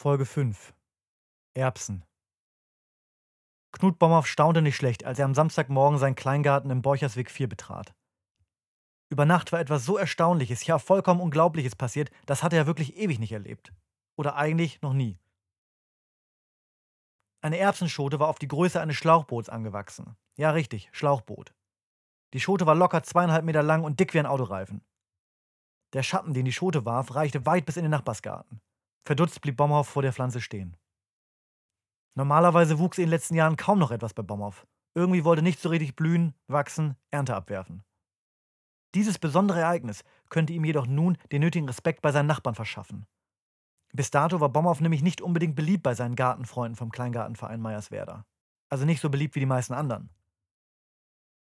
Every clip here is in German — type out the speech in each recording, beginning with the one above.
Folge 5 Erbsen Knut Bomhoff staunte nicht schlecht, als er am Samstagmorgen seinen Kleingarten im Borchersweg 4 betrat. Über Nacht war etwas so Erstaunliches, ja vollkommen Unglaubliches passiert, das hatte er wirklich ewig nicht erlebt. Oder eigentlich noch nie. Eine Erbsenschote war auf die Größe eines Schlauchboots angewachsen. Ja, richtig, Schlauchboot. Die Schote war locker zweieinhalb Meter lang und dick wie ein Autoreifen. Der Schatten, den die Schote warf, reichte weit bis in den Nachbarsgarten. Verdutzt blieb Bomhoff vor der Pflanze stehen. Normalerweise wuchs in den letzten Jahren kaum noch etwas bei Bomhoff. Irgendwie wollte nichts so richtig blühen, wachsen, Ernte abwerfen. Dieses besondere Ereignis könnte ihm jedoch nun den nötigen Respekt bei seinen Nachbarn verschaffen. Bis dato war Bomhoff nämlich nicht unbedingt beliebt bei seinen Gartenfreunden vom Kleingartenverein Meyerswerda. Also nicht so beliebt wie die meisten anderen.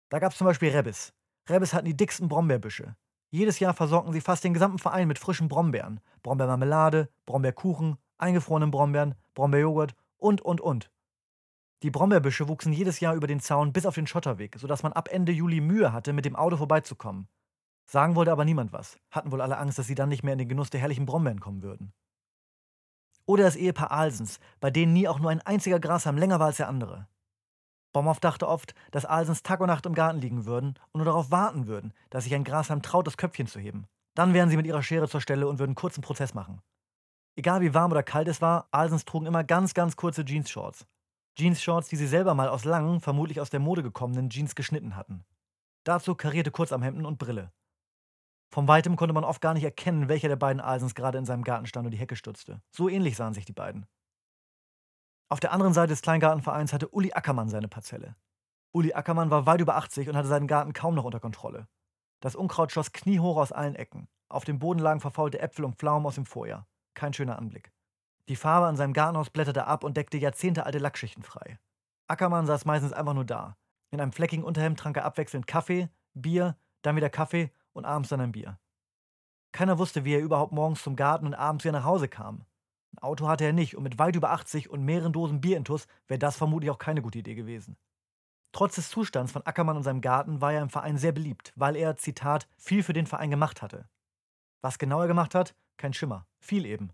Da gab es zum Beispiel Rebbes. Rebbes hatten die dicksten Brombeerbüsche. Jedes Jahr versorgten sie fast den gesamten Verein mit frischen Brombeeren. Brombeermarmelade, Brombeerkuchen, eingefrorenen Brombeeren, Brombeerjoghurt und, und, und. Die Brombeerbüsche wuchsen jedes Jahr über den Zaun bis auf den Schotterweg, sodass man ab Ende Juli Mühe hatte, mit dem Auto vorbeizukommen. Sagen wollte aber niemand was. Hatten wohl alle Angst, dass sie dann nicht mehr in den Genuss der herrlichen Brombeeren kommen würden. Oder das Ehepaar Alsens, bei denen nie auch nur ein einziger Grashalm länger war als der andere. Bomhoff dachte oft, dass Alsens Tag und Nacht im Garten liegen würden und nur darauf warten würden, dass sich ein Grashalm traut, das Köpfchen zu heben. Dann wären sie mit ihrer Schere zur Stelle und würden kurzen Prozess machen. Egal wie warm oder kalt es war, Alsens trugen immer ganz, ganz kurze Jeans-Shorts. Jeans-Shorts, die sie selber mal aus langen, vermutlich aus der Mode gekommenen Jeans geschnitten hatten. Dazu karierte Kurzarmhemden und Brille. Von weitem konnte man oft gar nicht erkennen, welcher der beiden Alsens gerade in seinem Garten stand und die Hecke stutzte. So ähnlich sahen sich die beiden. Auf der anderen Seite des Kleingartenvereins hatte Uli Ackermann seine Parzelle. Uli Ackermann war weit über 80 und hatte seinen Garten kaum noch unter Kontrolle. Das Unkraut schoss kniehoch aus allen Ecken. Auf dem Boden lagen verfaulte Äpfel und Pflaumen aus dem Vorjahr. Kein schöner Anblick. Die Farbe an seinem Gartenhaus blätterte ab und deckte jahrzehntealte Lackschichten frei. Ackermann saß meistens einfach nur da. In einem fleckigen Unterhemd trank er abwechselnd Kaffee, Bier, dann wieder Kaffee und abends dann ein Bier. Keiner wusste, wie er überhaupt morgens zum Garten und abends wieder nach Hause kam. Ein Auto hatte er nicht und mit weit über 80 und mehreren Dosen Bier intus wäre das vermutlich auch keine gute Idee gewesen. Trotz des Zustands von Ackermann und seinem Garten war er im Verein sehr beliebt, weil er, Zitat, viel für den Verein gemacht hatte. Was genau er gemacht hat? Kein Schimmer. Viel eben.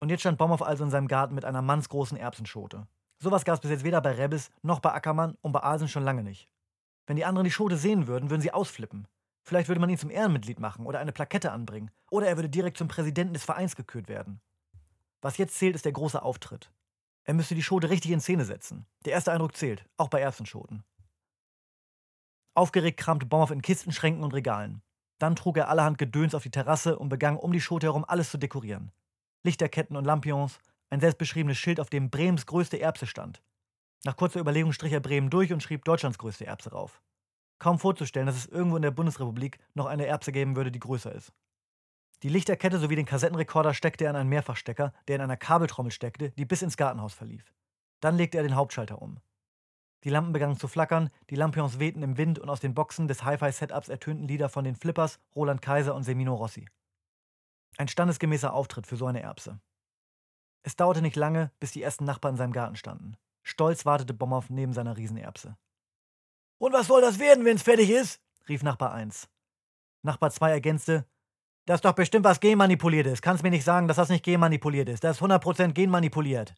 Und jetzt stand Bomhoff also in seinem Garten mit einer mannsgroßen Erbsenschote. Sowas gab es bis jetzt weder bei Rebels noch bei Ackermann und bei Alsen schon lange nicht. Wenn die anderen die Schote sehen würden, würden sie ausflippen. Vielleicht würde man ihn zum Ehrenmitglied machen oder eine Plakette anbringen. Oder er würde direkt zum Präsidenten des Vereins gekürt werden. Was jetzt zählt, ist der große Auftritt. Er müsste die Schote richtig in Szene setzen. Der erste Eindruck zählt, auch bei Erbsenschoten. Aufgeregt kramte Bomhoff in Kisten, Schränken und Regalen. Dann trug er allerhand Gedöns auf die Terrasse und begann um die Schote herum alles zu dekorieren. Lichterketten und Lampions, ein selbstbeschriebenes Schild, auf dem Bremens größte Erbse stand. Nach kurzer Überlegung strich er Bremen durch und schrieb Deutschlands größte Erbse rauf. Kaum vorzustellen, dass es irgendwo in der Bundesrepublik noch eine Erbse geben würde, die größer ist. Die Lichterkette sowie den Kassettenrekorder steckte er in einen Mehrfachstecker, der in einer Kabeltrommel steckte, die bis ins Gartenhaus verlief. Dann legte er den Hauptschalter um. Die Lampen begannen zu flackern, die Lampions wehten im Wind und aus den Boxen des Hi-Fi-Setups ertönten Lieder von den Flippers, Roland Kaiser und Semino Rossi. Ein standesgemäßer Auftritt für so eine Erbse. Es dauerte nicht lange, bis die ersten Nachbarn in seinem Garten standen. Stolz wartete Bomhoff neben seiner Riesenerbse. Und was soll das werden, wenn's fertig ist? rief Nachbar 1. Nachbar 2 ergänzte, das ist doch bestimmt was genmanipuliert ist. Kannst mir nicht sagen, dass das nicht genmanipuliert ist. Das ist 100% genmanipuliert.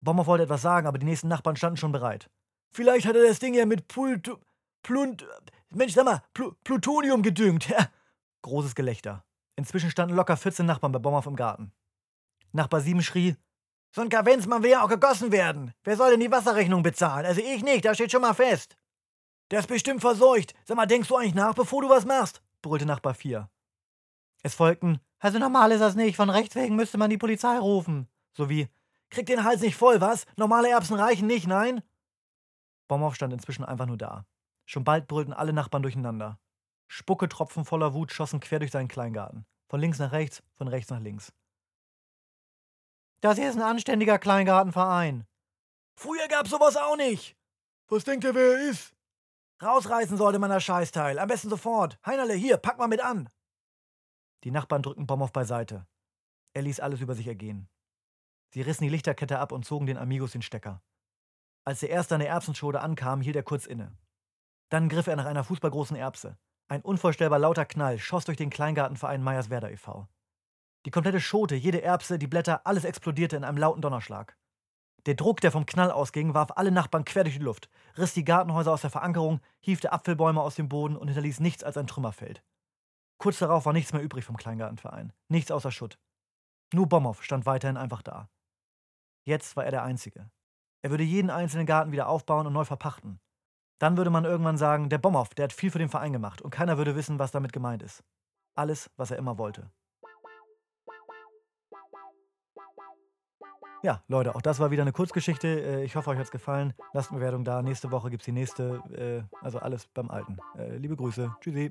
Bomber wollte etwas sagen, aber die nächsten Nachbarn standen schon bereit. Vielleicht hat er das Ding ja mit Pult... Plunt... Mensch, sag mal, Pl Plutonium gedüngt. Großes Gelächter. Inzwischen standen locker 14 Nachbarn bei Bomhoff im Garten. Nachbar 7 schrie, so ein Kavenzmann will ja auch gegossen werden. Wer soll denn die Wasserrechnung bezahlen? Also ich nicht, das steht schon mal fest. Der ist bestimmt verseucht. Sag mal, denkst du eigentlich nach, bevor du was machst? brüllte Nachbar 4. Es folgten, also normal ist das nicht, von Rechts wegen müsste man die Polizei rufen. Sowie, krieg den Hals nicht voll, was? Normale Erbsen reichen nicht, nein? Bomhoff stand inzwischen einfach nur da. Schon bald brüllten alle Nachbarn durcheinander. Spucketropfen voller Wut schossen quer durch seinen Kleingarten. Von links nach rechts, von rechts nach links. Das hier ist ein anständiger Kleingartenverein. Früher gab's sowas auch nicht. Was denkt ihr, wer er ist? Rausreißen sollte man das Scheißteil. Am besten sofort. Heinerle, hier, pack mal mit an. Die Nachbarn drückten Bomhoff beiseite. Er ließ alles über sich ergehen. Sie rissen die Lichterkette ab und zogen den Amigos den Stecker. Als der erste an der Erbsenschode ankam, hielt er kurz inne. Dann griff er nach einer fußballgroßen Erbse. Ein unvorstellbar lauter Knall schoss durch den Kleingartenverein Meyerswerda e.V. Die komplette Schote, jede Erbse, die Blätter, alles explodierte in einem lauten Donnerschlag. Der Druck, der vom Knall ausging, warf alle Nachbarn quer durch die Luft, riss die Gartenhäuser aus der Verankerung, hiefte Apfelbäume aus dem Boden und hinterließ nichts als ein Trümmerfeld. Kurz darauf war nichts mehr übrig vom Kleingartenverein. Nichts außer Schutt. Nur Bomhoff stand weiterhin einfach da. Jetzt war er der Einzige. Er würde jeden einzelnen Garten wieder aufbauen und neu verpachten. Dann würde man irgendwann sagen, der Bomhoff, der hat viel für den Verein gemacht und keiner würde wissen, was damit gemeint ist. Alles, was er immer wollte. Ja, Leute, auch das war wieder eine Kurzgeschichte. Äh, ich hoffe, euch hat es gefallen. Lasst eine Bewertung da. Nächste Woche gibt es die nächste. Äh, also alles beim Alten. Äh, liebe Grüße. Tschüssi.